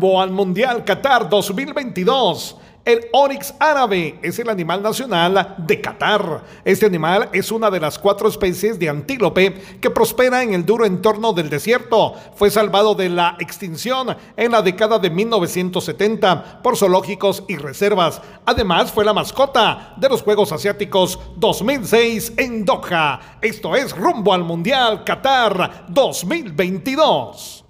rumbo al Mundial Qatar 2022. El Onyx árabe es el animal nacional de Qatar. Este animal es una de las cuatro especies de antílope que prospera en el duro entorno del desierto. Fue salvado de la extinción en la década de 1970 por zoológicos y reservas. Además, fue la mascota de los Juegos Asiáticos 2006 en Doha. Esto es rumbo al Mundial Qatar 2022.